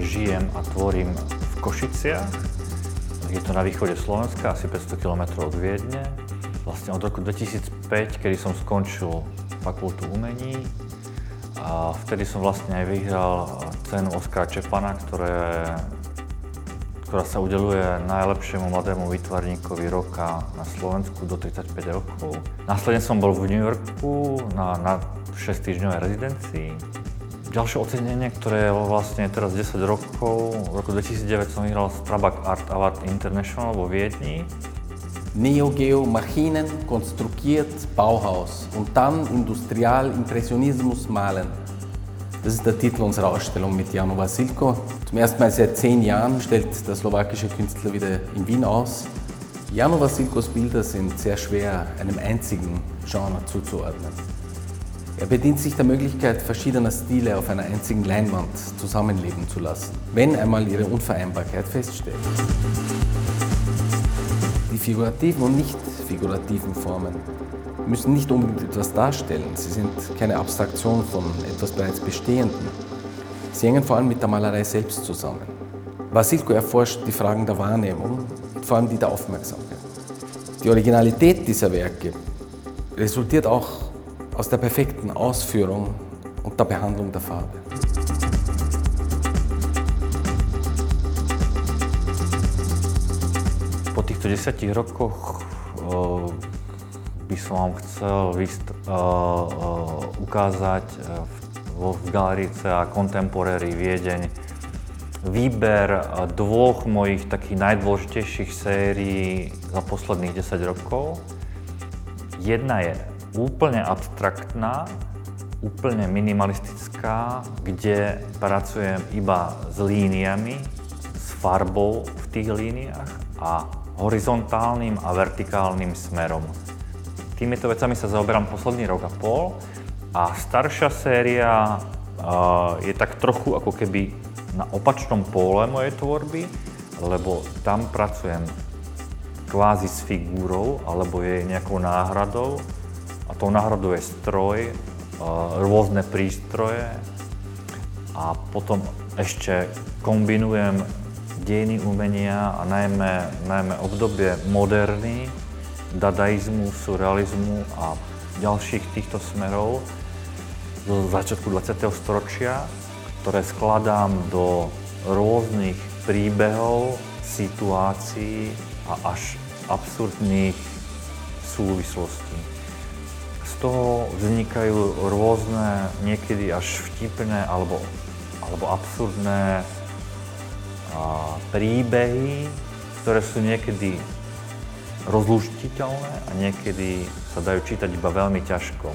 žijem a tvorím v Košiciach. Je to na východe Slovenska, asi 500 km od Viedne. Vlastne od roku 2005, kedy som skončil fakultu umení, a vtedy som vlastne aj vyhral cenu Oskara Čepana, ktoré, ktorá sa udeluje najlepšiemu mladému výtvarníkovi roka na Slovensku do 35 rokov. Následne som bol v New Yorku na, na 6 týždňovej rezidencii Ďalšie ocenenie, ktoré vlastne teraz 10 rokov, v roku 2009 som vyhral Strabag Art Award International vo Viedni. Neo Geo Maschinen konstruiert Bauhaus und dann Industrial-Impressionismus malen. Das ist der Titel unserer Ausstellung mit Jano Vasilko. Zum ersten Mal seit zehn Jahren stellt der slowakische Künstler wieder in Wien aus. Jano Vasilkos Bilder sind sehr schwer einem einzigen Genre zuzuordnen. Er bedient sich der Möglichkeit verschiedener Stile auf einer einzigen Leinwand zusammenleben zu lassen, wenn einmal ihre Unvereinbarkeit feststeht. Die figurativen und nicht figurativen Formen müssen nicht unbedingt etwas darstellen. Sie sind keine Abstraktion von etwas bereits Bestehenden. Sie hängen vor allem mit der Malerei selbst zusammen. Vasilko erforscht die Fragen der Wahrnehmung und vor allem die der Aufmerksamkeit. Die Originalität dieser Werke resultiert auch aus der perfekten Ausführung und der Behandlung der Farbe. Po týchto desiatich rokoch uh, by som vám chcel vyst- uh, uh, ukázať vo v galérii a Contemporary Viedeň výber dvoch mojich takých najdôležitejších sérií za posledných 10 rokov. Jedna je úplne abstraktná, úplne minimalistická, kde pracujem iba s líniami, s farbou v tých líniách a horizontálnym a vertikálnym smerom. Týmito vecami sa zaoberám posledný rok a pol a staršia séria je tak trochu ako keby na opačnom pole mojej tvorby, lebo tam pracujem kvázi s figúrou alebo jej nejakou náhradou a tou náhradou je stroj, rôzne prístroje a potom ešte kombinujem dejiny umenia a najmä, najmä obdobie moderny, dadaizmu, surrealizmu a ďalších týchto smerov zo začiatku 20. storočia, ktoré skladám do rôznych príbehov, situácií a až absurdných súvislostí toho vznikajú rôzne, niekedy až vtipné alebo, alebo absurdné a, príbehy, ktoré sú niekedy rozluštiteľné a niekedy sa dajú čítať iba veľmi ťažko.